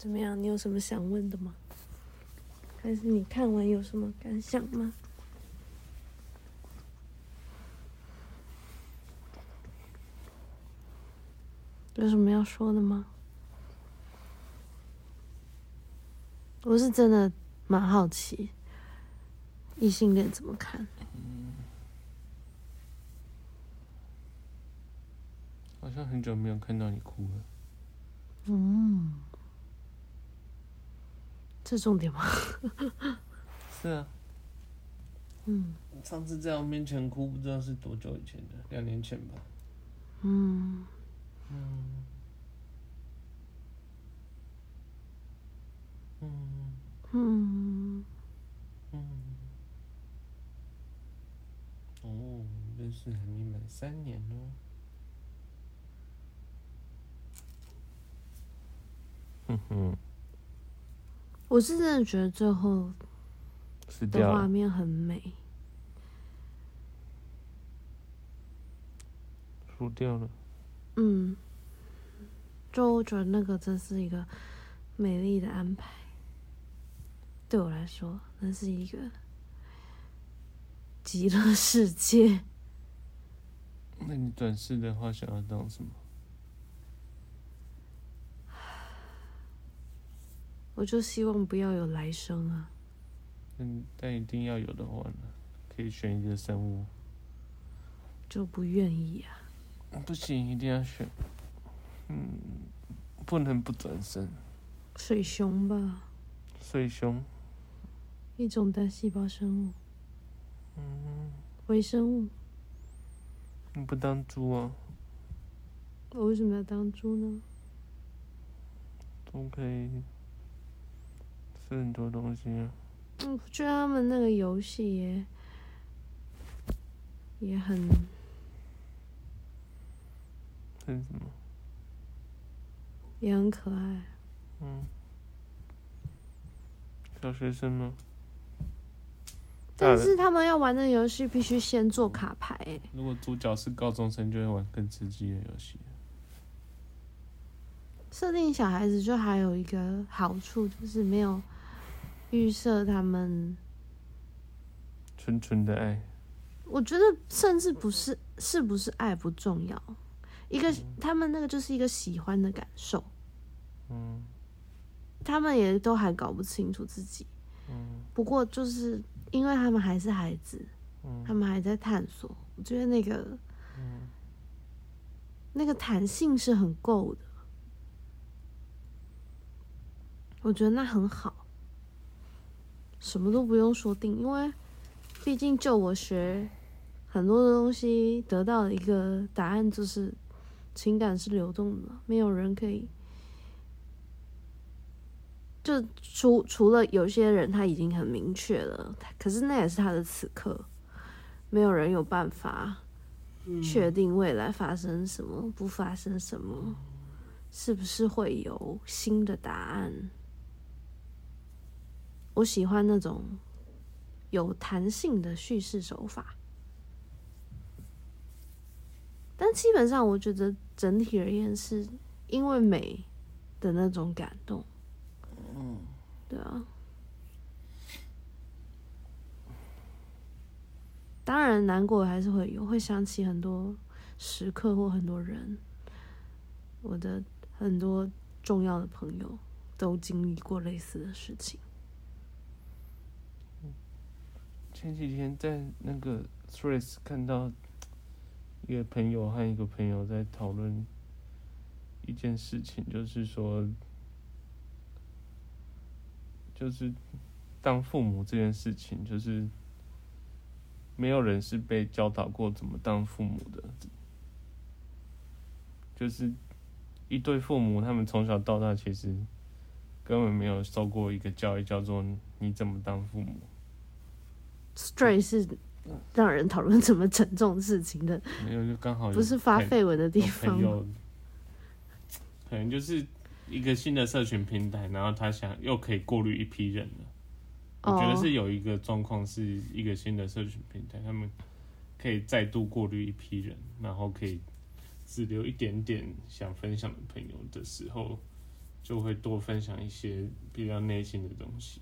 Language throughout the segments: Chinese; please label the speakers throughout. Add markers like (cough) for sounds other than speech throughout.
Speaker 1: 怎么样？你有什么想问的吗？还是你看完有什么感想吗？有什么要说的吗？我是真的蛮好奇，异性恋怎么看？
Speaker 2: 嗯，好像很久没有看到你哭了。
Speaker 1: 嗯，这重点吗？
Speaker 2: 是啊。
Speaker 1: 嗯。
Speaker 2: 上次在我面前哭，不知道是多久以前的，两年前吧。
Speaker 1: 嗯。
Speaker 2: 嗯。嗯。
Speaker 1: 嗯。
Speaker 2: 嗯。哦，认识还没满三年哦。哼哼。
Speaker 1: 我是真的觉得最后的画面很美。
Speaker 2: 输掉了。
Speaker 1: 嗯，就我觉得那个真是一个美丽的安排，对我来说，那是一个极乐世界。
Speaker 2: 那你转世的话，想要当什么？
Speaker 1: 我就希望不要有来生啊。
Speaker 2: 嗯，但一定要有的话呢？可以选一个生物。
Speaker 1: 就不愿意啊。
Speaker 2: 不行，一定要选。嗯，不能不转身。
Speaker 1: 水熊吧。
Speaker 2: 水熊。
Speaker 1: 一种单细胞生物。
Speaker 2: 嗯。
Speaker 1: 微生物。
Speaker 2: 你不当猪啊？
Speaker 1: 我为什么要当猪呢？
Speaker 2: 都可以吃很多东西啊。
Speaker 1: 嗯，我觉得他们那个游戏也也很。
Speaker 2: 很什么？
Speaker 1: 也很可爱。
Speaker 2: 嗯。小学生吗？
Speaker 1: 但是他们要玩的游戏必须先做卡牌。
Speaker 2: 如果主角是高中生，就会玩更刺激的游戏。
Speaker 1: 设定小孩子就还有一个好处，就是没有预设他们
Speaker 2: 纯纯的爱。
Speaker 1: 我觉得甚至不是，是不是爱不重要。一个，他们那个就是一个喜欢的感受。
Speaker 2: 嗯，
Speaker 1: 他们也都还搞不清楚自己。
Speaker 2: 嗯，
Speaker 1: 不过就是因为他们还是孩子，
Speaker 2: 嗯，
Speaker 1: 他们还在探索。我觉得那个，嗯，那个弹性是很够的。我觉得那很好，什么都不用说定，因为毕竟就我学很多的东西，得到的一个答案就是。情感是流动的，没有人可以。就除除了有些人他已经很明确了，可是那也是他的此刻，没有人有办法确定未来发生什么，不发生什么，是不是会有新的答案？我喜欢那种有弹性的叙事手法。但基本上，我觉得整体而言，是因为美的那种感动。
Speaker 2: 嗯，
Speaker 1: 对啊。当然，难过还是会有，会想起很多时刻或很多人。我的很多重要的朋友都经历过类似的事情。
Speaker 2: 前几天在那个 Threads 看到。一个朋友和一个朋友在讨论一件事情，就是说，就是当父母这件事情，就是没有人是被教导过怎么当父母的，就是一对父母，他们从小到大其实根本没有受过一个教育，叫做你怎么当父母。
Speaker 1: Stray 是。让人讨论怎么沉重事情的，
Speaker 2: 没有就刚好
Speaker 1: 不是发绯闻的地方。
Speaker 2: 可能就是一个新的社群平台，然后他想又可以过滤一批人了。我觉得是有一个状况，是一个新的社群平台，他们可以再度过滤一批人，然后可以只留一点点想分享的朋友的时候，就会多分享一些比较内心的东西。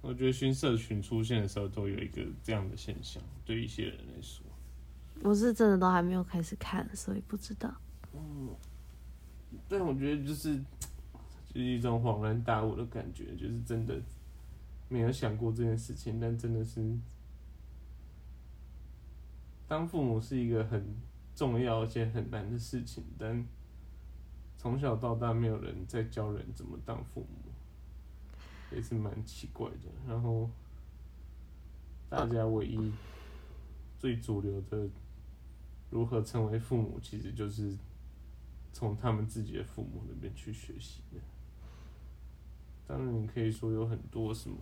Speaker 2: 我觉得新社群出现的时候，都有一个这样的现象，对一些人来说。
Speaker 1: 我是真的都还没有开始看，所以不知道。
Speaker 2: 嗯，但我觉得就是 (tsk) 就是一种恍然大悟的感觉，就是真的没有想过这件事情，但真的是当父母是一个很重要而且很难的事情，但。从小到大，没有人在教人怎么当父母，也是蛮奇怪的。然后，大家唯一最主流的如何成为父母，其实就是从他们自己的父母那边去学习的。当然，你可以说有很多什么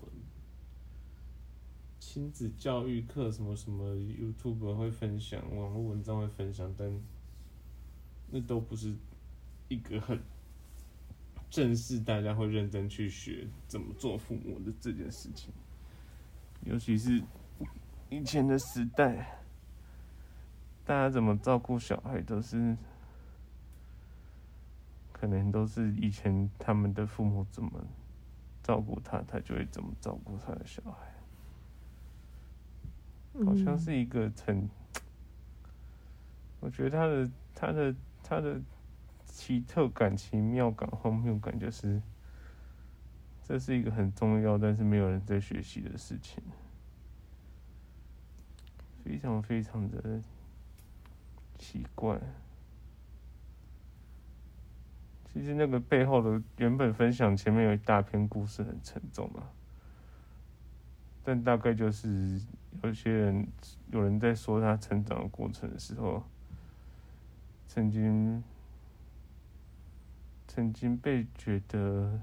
Speaker 2: 亲子教育课，什么什么 YouTube 会分享，网络文章会分享，但那都不是。一个很正式，大家会认真去学怎么做父母的这件事情，尤其是以前的时代，大家怎么照顾小孩都是，可能都是以前他们的父母怎么照顾他，他就会怎么照顾他的小孩，好像是一个很，我觉得他的他的他的。奇特感、奇妙感、荒谬感，就是这是一个很重要，但是没有人在学习的事情，非常非常的奇怪。其实那个背后的原本分享前面有一大篇故事，很沉重啊，但大概就是有些人有人在说他成长的过程的时候，曾经。曾经被觉得，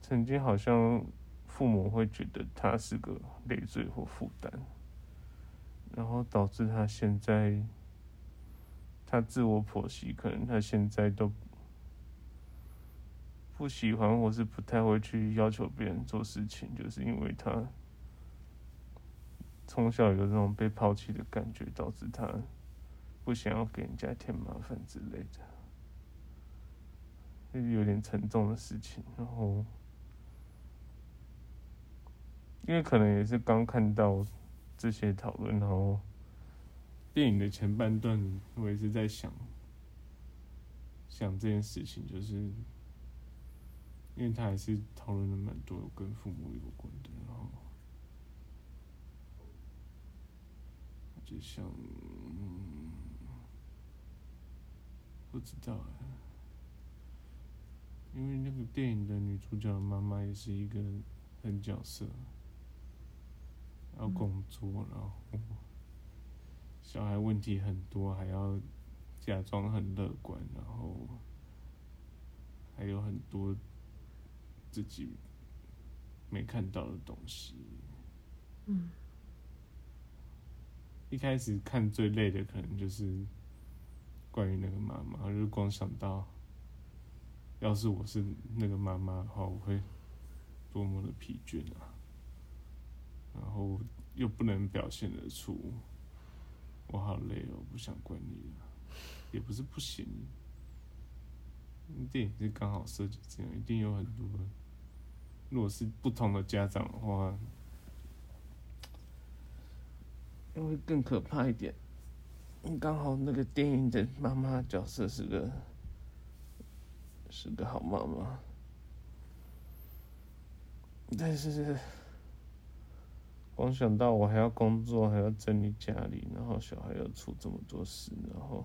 Speaker 2: 曾经好像父母会觉得他是个累赘或负担，然后导致他现在，他自我剖析，可能他现在都不喜欢或是不太会去要求别人做事情，就是因为他从小有这种被抛弃的感觉，导致他不想要给人家添麻烦之类的。有点沉重的事情，然后，因为可能也是刚看到这些讨论，然后电影的前半段，我也是在想，想这件事情，就是因为他还是讨论了蛮多跟父母有关的，然后就想，不知道哎。因为那个电影的女主角的妈妈也是一个很角色，要工作，然后小孩问题很多，还要假装很乐观，然后还有很多自己没看到的东西。嗯，一开始看最累的可能就是关于那个妈妈，就是光想到。要是我是那个妈妈的话，我会多么的疲倦啊！然后又不能表现得出我好累哦，不想管你了，也不是不行。电影是刚好设计这样，一定有很多。如果是不同的家长的话，因为更可怕一点。刚好那个电影的妈妈角色是个。是个好妈妈，但是光想到我还要工作，还要整理家里，然后小孩要出这么多事，然后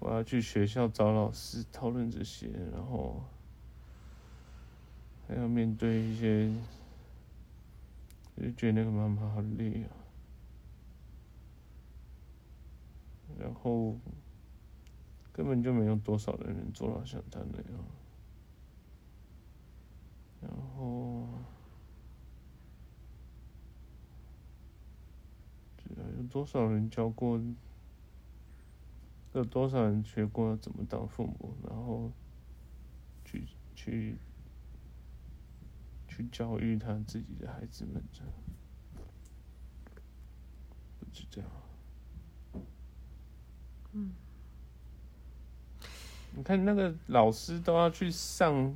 Speaker 2: 我要去学校找老师讨论这些，然后还要面对一些，就觉得那个妈妈好累啊，然后。根本就没有多少人能做到像他那样，然后，有多少人教过？有多少人学过怎么当父母？然后去去去教育他自己的孩子们？这样，不是这样。嗯。你看那个老师都要去上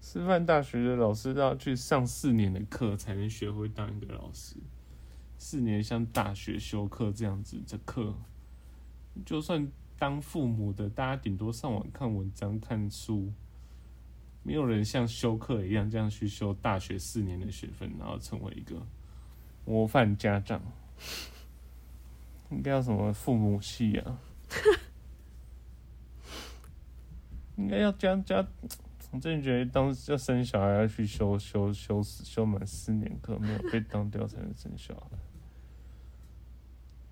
Speaker 2: 师范大学的老师都要去上四年的课才能学会当一个老师，四年像大学修课这样子的课，就算当父母的，大家顶多上网看文章、看书，没有人像修课一样这样去修大学四年的学分，然后成为一个模范家长。应该要什么父母系啊？应该要加加，我真的觉得当要生小孩要去修修修修满四年课，没有被当掉才能生小孩，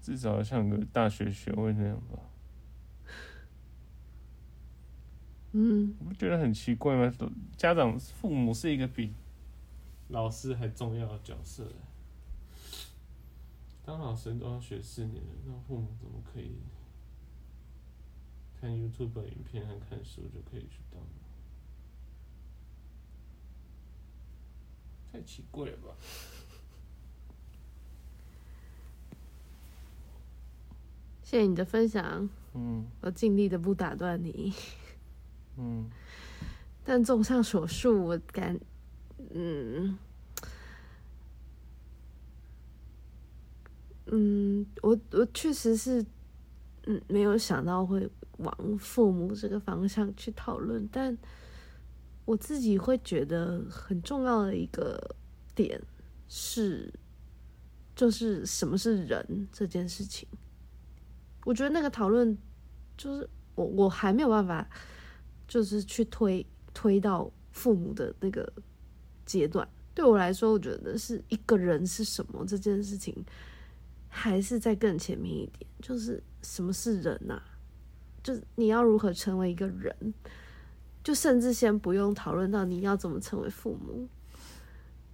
Speaker 2: 至少要像个大学学位那样吧。
Speaker 1: 嗯，
Speaker 2: 你不觉得很奇怪吗？家长父母是一个比老师还重要的角色。当老师都要学四年，那父母怎么可以看 YouTube 影片和看书就可以去当？太奇怪了吧！(laughs)
Speaker 1: 谢谢你的分享。
Speaker 2: 嗯，
Speaker 1: 我尽力的不打断你。
Speaker 2: 嗯，(laughs)
Speaker 1: 但综上所述，我感，嗯。嗯，我我确实是，嗯，没有想到会往父母这个方向去讨论，但我自己会觉得很重要的一个点是，就是什么是人这件事情。我觉得那个讨论，就是我我还没有办法，就是去推推到父母的那个阶段。对我来说，我觉得是一个人是什么这件事情。还是在更前面一点，就是什么是人呐、就是你要如何成为一个人，就甚至先不用讨论到你要怎么成为父母。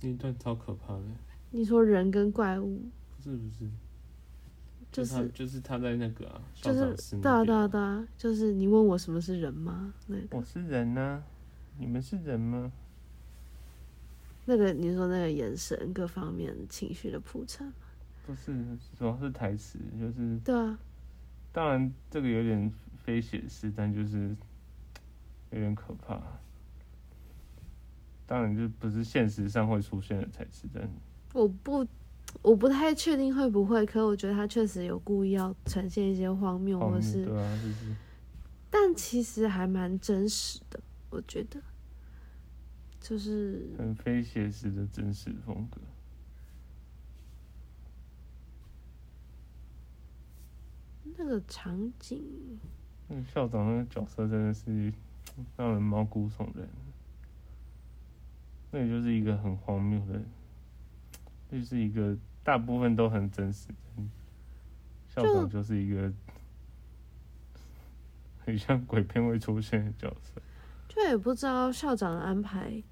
Speaker 2: 那段超可怕的。
Speaker 1: 你说人跟怪物？
Speaker 2: 不是不是，
Speaker 1: 就是
Speaker 2: 就是他，在那个啊，
Speaker 1: 就是对啊对啊对啊，就是你问我什么是人吗？那个
Speaker 2: 我是人呢、啊，你们是人吗？
Speaker 1: 那个你说那个眼神各方面情绪的铺陈。
Speaker 2: 不是，主要是台词，就是
Speaker 1: 对啊。
Speaker 2: 当然，这个有点非写实，但就是有点可怕。当然，就不是现实上会出现的才是真
Speaker 1: 我不，我不太确定会不会。可我觉得他确实有故意要呈现一些荒谬，或是
Speaker 2: 对啊，就是。
Speaker 1: 但其实还蛮真实的，我觉得，就是
Speaker 2: 很非写实的真实风格。
Speaker 1: 那个场景，
Speaker 2: 那个校长那个角色真的是让人毛骨悚然。那也就是一个很荒谬的，就是一个大部分都很真实。校长就是一个很像鬼片会出现的角色。
Speaker 1: 就也不知道校长的安排，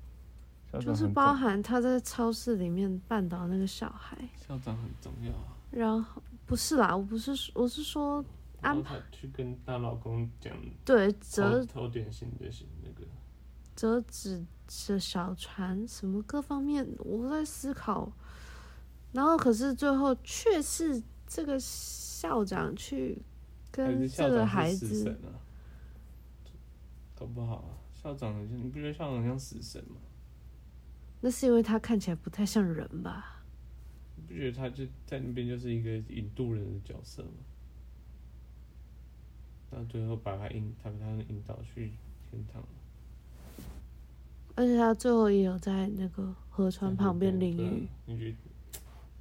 Speaker 1: 就是包含他在超市里面绊倒那个小孩。
Speaker 2: 校长很重要啊。
Speaker 1: 然后。不是啦，我不是，我是说安排
Speaker 2: 去跟她老公讲，
Speaker 1: 对，折
Speaker 2: 偷点心的行那个
Speaker 1: 折纸的小船什么各方面，我在思考。然后可是最后却是这个校长去跟这个孩子，
Speaker 2: 啊、搞不好啊，校长很像，你不觉得校长像死神吗？
Speaker 1: 那是因为他看起来不太像人吧？
Speaker 2: 你不觉得他就在那边就是一个引渡人的角色吗？到最后把他引，他把他引导去天堂。
Speaker 1: 而且他最后也有在那个河川旁边淋雨。
Speaker 2: 你觉得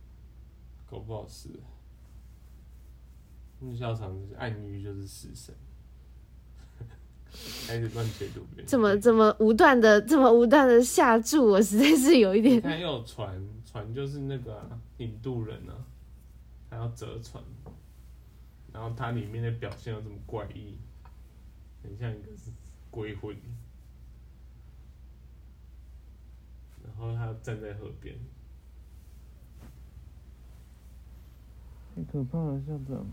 Speaker 2: (tsk) 搞不好是？那校长是暗喻就是死神，(laughs) 开始乱解读。
Speaker 1: 怎么怎么无断的这么无断的下注？我实在是有一点。
Speaker 2: 他又有船。船就是那个啊，引渡人啊，还要折船，然后它里面的表现又这么怪异，很像一个鬼魂，然后他站在河边，太可怕了，校长。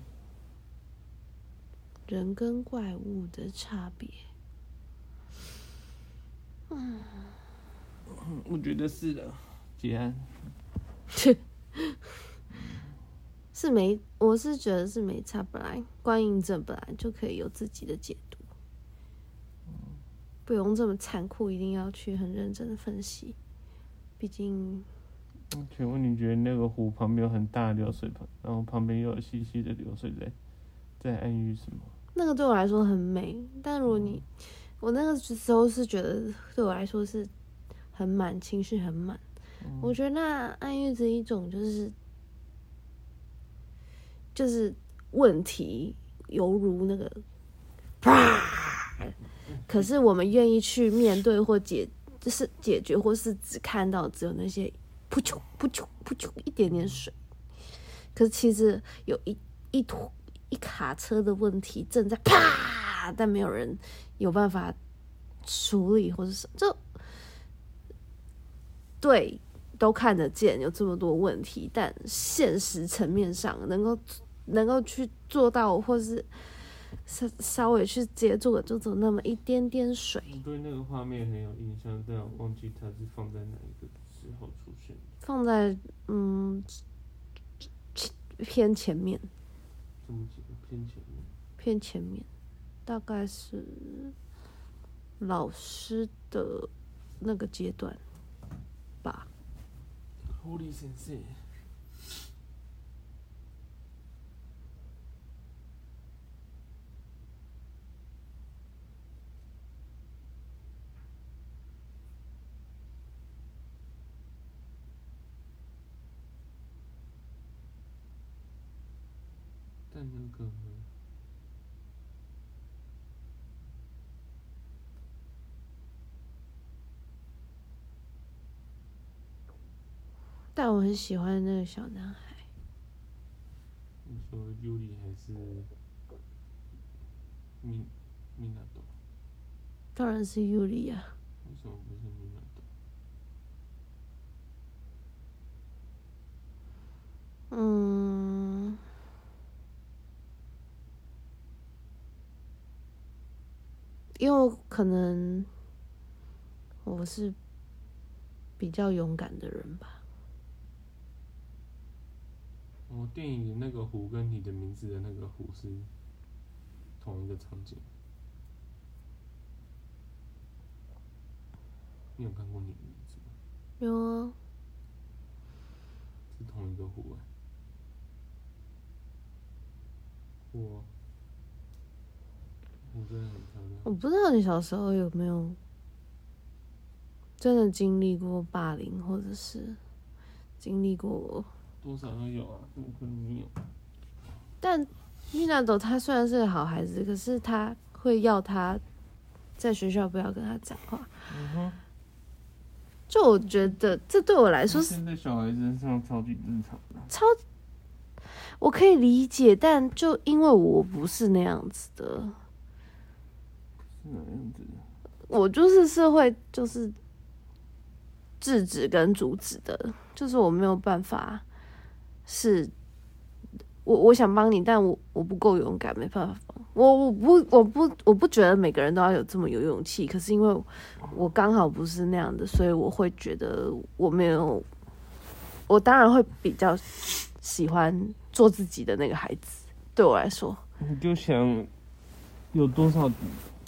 Speaker 1: 人跟怪物的差别，
Speaker 2: 嗯，我觉得是的。结案，(laughs)
Speaker 1: 是没，我是觉得是没差。本来观影者本来就可以有自己的解读，不用这么残酷，一定要去很认真的分析。毕竟，
Speaker 2: 请问你觉得那个湖旁边有很大的流水盆，然后旁边又有细细的流水在在暗喻什么？
Speaker 1: 那个对我来说很美，但如果你，我那个时候是觉得对我来说是很满，情绪很满。嗯、我觉得那暗喻着一种就是就是问题，犹如那个，可是我们愿意去面对或解，就是解决，或是只看到只有那些噗啾噗啾噗啾一点点水，可是其实有一一坨一卡车的问题正在啪，但没有人有办法处理或者什么，就对。都看得见有这么多问题，但现实层面上能够能够去做到，或是稍稍微去接住的，就走那么一点点水。
Speaker 2: 我对那个画面很有印象，但我忘记它是放在哪一个时候出现。
Speaker 1: 放在嗯偏前面。
Speaker 2: 这么几个偏前面？
Speaker 1: 偏前面，大概是老师的那个阶段吧。
Speaker 2: 狐狸先生，但那个。
Speaker 1: 但我很喜欢那个小男孩。
Speaker 2: 你说尤里还是米米纳多？
Speaker 1: 当然是尤里呀。
Speaker 2: 为什么不是米纳多？
Speaker 1: 嗯，因为可能我是比较勇敢的人吧。
Speaker 2: 我电影里那个湖跟你的名字的那个湖是同一个场景。你有看过你的名字吗？
Speaker 1: 有啊。
Speaker 2: 是同一个湖哎。我，湖真的很漂亮。
Speaker 1: 我不知道你小时候有没有真的经历过霸凌，或者是经历过。
Speaker 2: 多少都有啊，怎么可能没有？
Speaker 1: 但米娜朵她虽然是个好孩子，可是他会要他在学校不要跟他讲话。嗯哼。就我觉得这对我来说是。
Speaker 2: 现在小孩子身上超级正常的。
Speaker 1: 超，我可以理解，但就因为我不是那样子的。我就是是会就是制止跟阻止的，就是我没有办法。是，我我想帮你，但我我不够勇敢，没办法帮。我我不我不我不觉得每个人都要有这么有勇气，可是因为我刚好不是那样的，所以我会觉得我没有。我当然会比较喜欢做自己的那个孩子。对我来说，
Speaker 2: 你就想有多少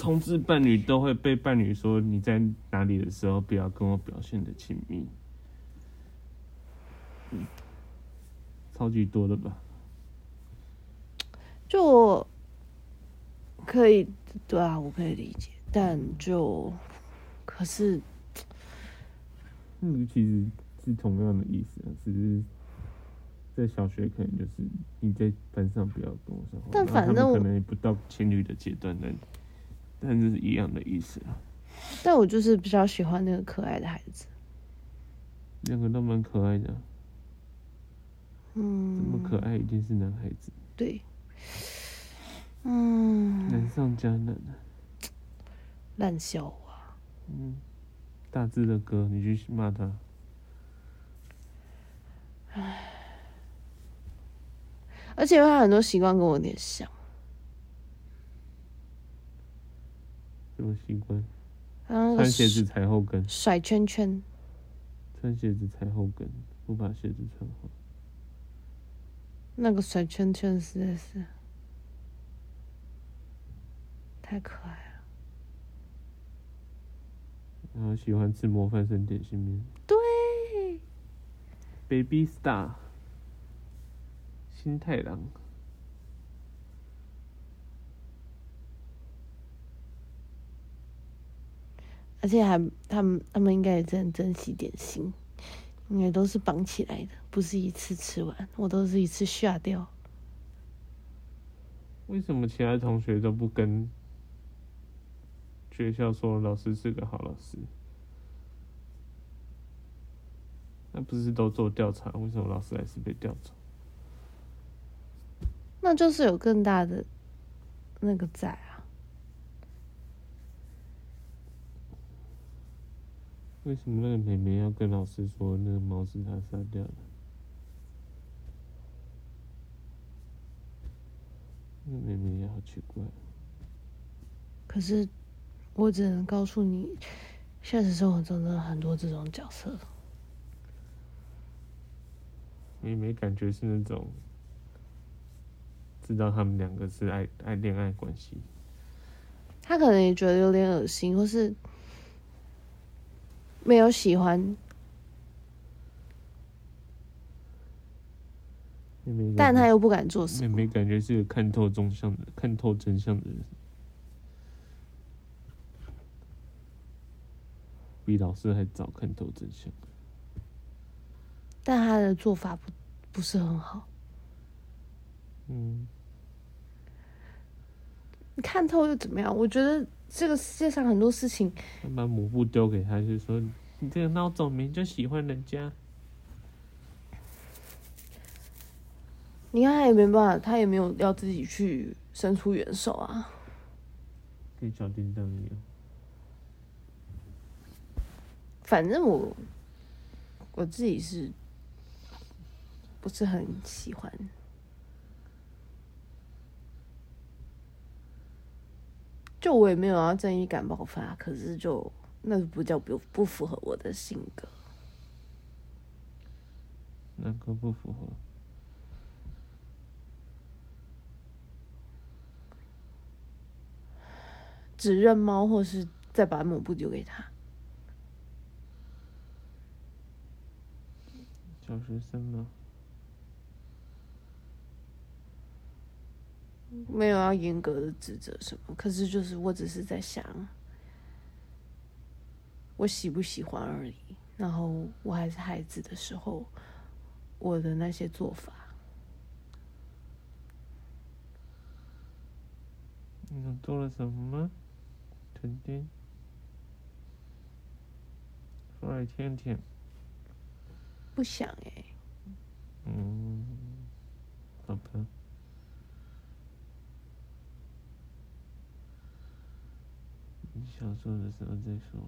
Speaker 2: 同志伴侣都会被伴侣说你在哪里的时候不要跟我表现的亲密。嗯。超级多的吧，
Speaker 1: 就可以对啊，我可以理解，但就可是，
Speaker 2: 嗯，其实是同样的意思啊，只是在小学可能就是你在班上不要跟我说话，
Speaker 1: 但反正
Speaker 2: 可能不到情侣的阶段，但但是一样的意思啊。
Speaker 1: 但我就是比较喜欢那个可爱的孩子，
Speaker 2: 两个都蛮可爱的。
Speaker 1: 嗯，
Speaker 2: 这么可爱，一定是男孩子。
Speaker 1: 对，嗯，
Speaker 2: 难上加难啊，
Speaker 1: 烂笑话。
Speaker 2: 嗯，大志的歌，你去骂他。
Speaker 1: 唉，而且他很多习惯跟我有点像。
Speaker 2: 什么习惯？穿鞋子踩后跟，
Speaker 1: 甩圈圈。
Speaker 2: 穿鞋子踩后跟，不把鞋子穿好。
Speaker 1: 那个甩圈圈实在是太可爱了。
Speaker 2: 然后喜欢吃模范生点心面。
Speaker 1: 对
Speaker 2: ，Baby Star，新太郎。
Speaker 1: 而且还，他们他们应该也真很珍惜点心，因为都是绑起来的，不是一次吃完，我都是一次下掉。
Speaker 2: 为什么其他同学都不跟学校说老师是个好老师？那不是都做调查？为什么老师还是被调走？
Speaker 1: 那就是有更大的那个在啊。
Speaker 2: 为什么那个妹妹要跟老师说那个猫是她杀掉的？那妹妹也好奇怪。
Speaker 1: 可是，我只能告诉你，现实生活中真的很多这种角色。
Speaker 2: 妹妹感觉是那种知道他们两个是爱爱恋爱关系。
Speaker 1: 他可能也觉得有点恶心，或是。没有喜欢，但他又不敢做什么。
Speaker 2: 妹妹感觉是个看透真相的、看透真相的人，比老师还早看透真相。
Speaker 1: 但他的做法不不是很好。
Speaker 2: 嗯，
Speaker 1: 你看透又怎么样？我觉得。这个世界上很多事情，
Speaker 2: 他把抹布丢给他，就说：“你这个孬种，明就喜欢人家。”
Speaker 1: 你看他也没办法，他也没有要自己去伸出援手啊。
Speaker 2: 跟小叮当一样。
Speaker 1: 反正我我自己是不是很喜欢。就我也没有要正义感爆发，可是就那不叫不不符合我的性格。
Speaker 2: 那个不符合？
Speaker 1: 只认猫，或是再把抹布丢给他。
Speaker 2: 小学生吗？
Speaker 1: 没有要严格的指责什么，可是就是我只是在想，我喜不喜欢而已。然后我还是孩子的时候，我的那些做法。
Speaker 2: 你做了什么吗？肯定说来听听。
Speaker 1: 不想哎。
Speaker 2: 嗯，好吧。你想说的时候再说。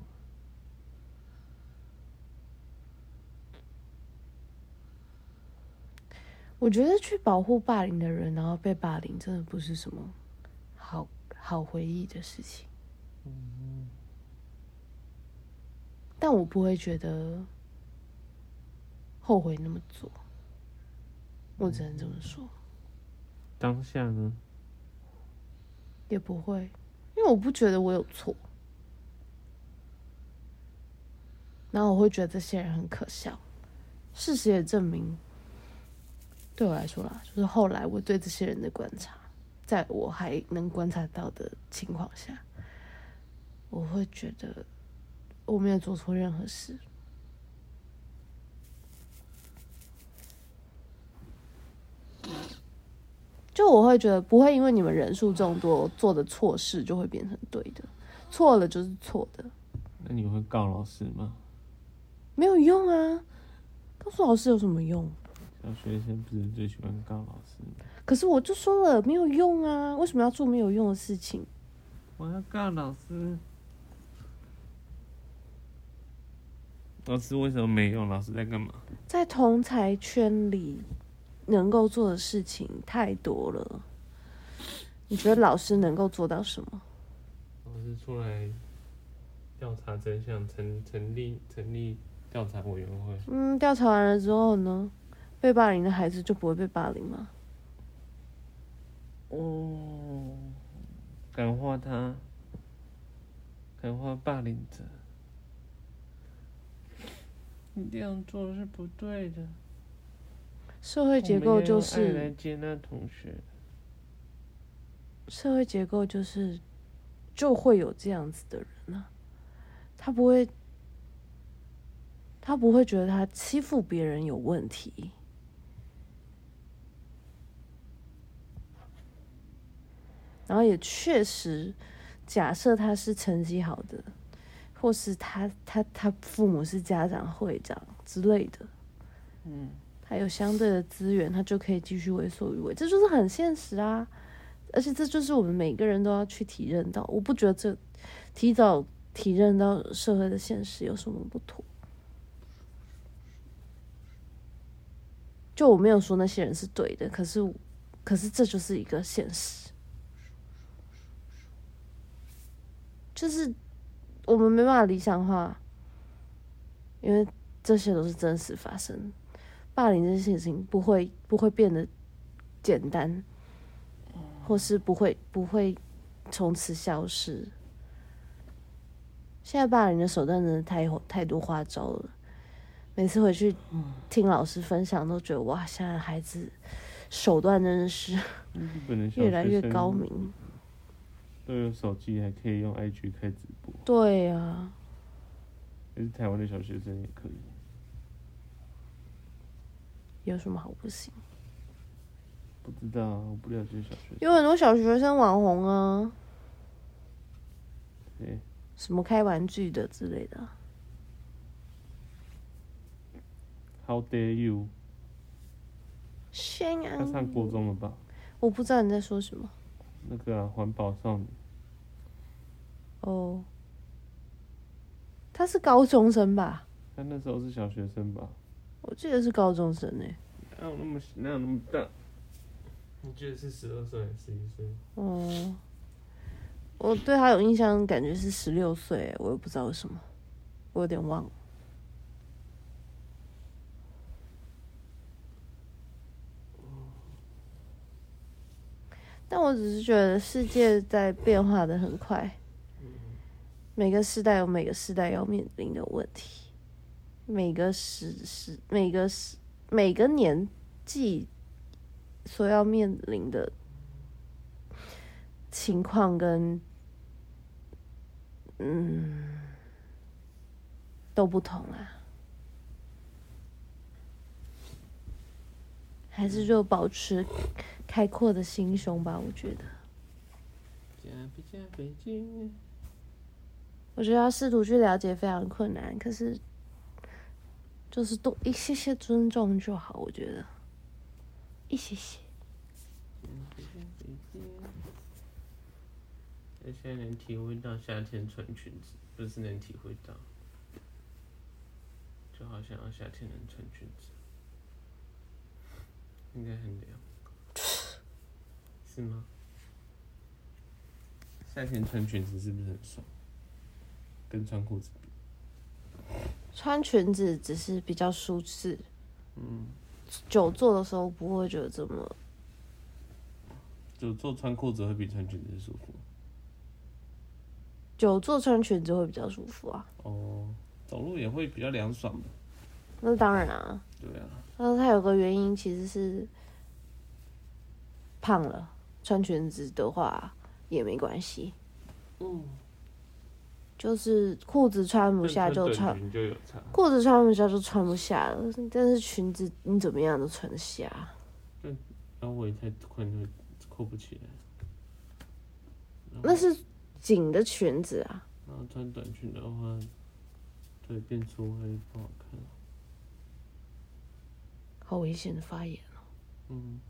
Speaker 1: 我觉得去保护霸凌的人，然后被霸凌，真的不是什么好好回忆的事情。
Speaker 2: 嗯。
Speaker 1: 但我不会觉得后悔那么做。我只能这么说。
Speaker 2: 当下呢？
Speaker 1: 也不会。因为我不觉得我有错，然后我会觉得这些人很可笑。事实也证明，对我来说啦，就是后来我对这些人的观察，在我还能观察到的情况下，我会觉得我没有做错任何事。就我会觉得不会因为你们人数众多做的错事就会变成对的，错了就是错的。
Speaker 2: 那你会告老师吗？
Speaker 1: 没有用啊，告诉老师有什么用？
Speaker 2: 小学生不是最喜欢告老师吗？
Speaker 1: 可是我就说了没有用啊，为什么要做没有用的事情？
Speaker 2: 我要告老师。老师为什么没用？老师在干嘛？
Speaker 1: 在同才圈里。能够做的事情太多了，你觉得老师能够做到什么？
Speaker 2: 老师出来调查真相，成成立成立调查委员会。
Speaker 1: 嗯，调查完了之后呢？被霸凌的孩子就不会被霸凌吗？
Speaker 2: 哦，感化他，感化霸凌者。你这样做是不对的。
Speaker 1: 社会结构就是
Speaker 2: 来接纳同学。
Speaker 1: 社会结构就是就会有这样子的人呢、啊，他不会，他不会觉得他欺负别人有问题。然后也确实，假设他是成绩好的，或是他他他父母是家长会长之类的，嗯，他有相对的资源，他就可以继续为所欲为，这就是很现实啊！而且这就是我们每个人都要去体认到，我不觉得这提早体认到社会的现实有什么不妥。就我没有说那些人是对的，可是可是这就是一个现实。就是我们没办法理想化，因为这些都是真实发生。霸凌这件事情不会不会变得简单，或是不会不会从此消失。现在霸凌的手段真的太太多花招了，每次回去听老师分享，都觉得哇，现在孩子手段真的是越来越高明。
Speaker 2: 都有手机，还可以用 IG 开直播。
Speaker 1: 对呀、啊，
Speaker 2: 还是台湾的小学生也可以。
Speaker 1: 有什么好不行？
Speaker 2: 不知道，我不了解小学生。
Speaker 1: 有很多小学生网红啊。
Speaker 2: 对。
Speaker 1: 什么开玩具的之类的。
Speaker 2: How dare you？
Speaker 1: 宣扬。
Speaker 2: 他上国中了吧？
Speaker 1: 我不知道你在说什么。
Speaker 2: 那个啊，环保少女。
Speaker 1: 哦，他是高中生吧？
Speaker 2: 他那时候是小学生吧？
Speaker 1: 我记得是高中生呢。
Speaker 2: 哪有那么哪有那么大？你记得是十二岁还是十一岁？
Speaker 1: 哦，我对他有印象，感觉是十六岁，我也不知道为什么，我有点忘了。但我只是觉得世界在变化的很快，每个时代有每个时代要面临的问题，每个时时每个时每个年纪所要面临的情况跟嗯都不同啊，还是就保持。开阔的心胸吧，我觉得。我觉得要试图去了解非常困难，可是就是多一些些尊重就好。我觉得一些些。
Speaker 2: 现在能体会到夏天穿裙子，不是能体会到，就好想要夏天能穿裙子，应该很凉。是吗？夏天穿裙子是不是很爽？跟穿裤子比，
Speaker 1: 穿裙子只是比较舒适。
Speaker 2: 嗯，
Speaker 1: 久坐的时候不会觉得这么。
Speaker 2: 久坐穿裤子会比穿裙子舒服。
Speaker 1: 久坐穿裙子会比较舒服啊。
Speaker 2: 哦，走路也会比较凉爽。
Speaker 1: 那当然啊。
Speaker 2: 对啊。
Speaker 1: 那它有个原因其实是胖了。穿裙子的话也没关系，
Speaker 2: 嗯，
Speaker 1: 就是裤子穿不下就穿，裤子穿不下就穿不下了。但是裙子你怎么样都穿得下。
Speaker 2: 但腰围太宽就扣不起来。
Speaker 1: 那是紧的裙子啊。
Speaker 2: 然后穿短裙的话，对变粗会不好看。
Speaker 1: 好危险的发言哦。
Speaker 2: 嗯。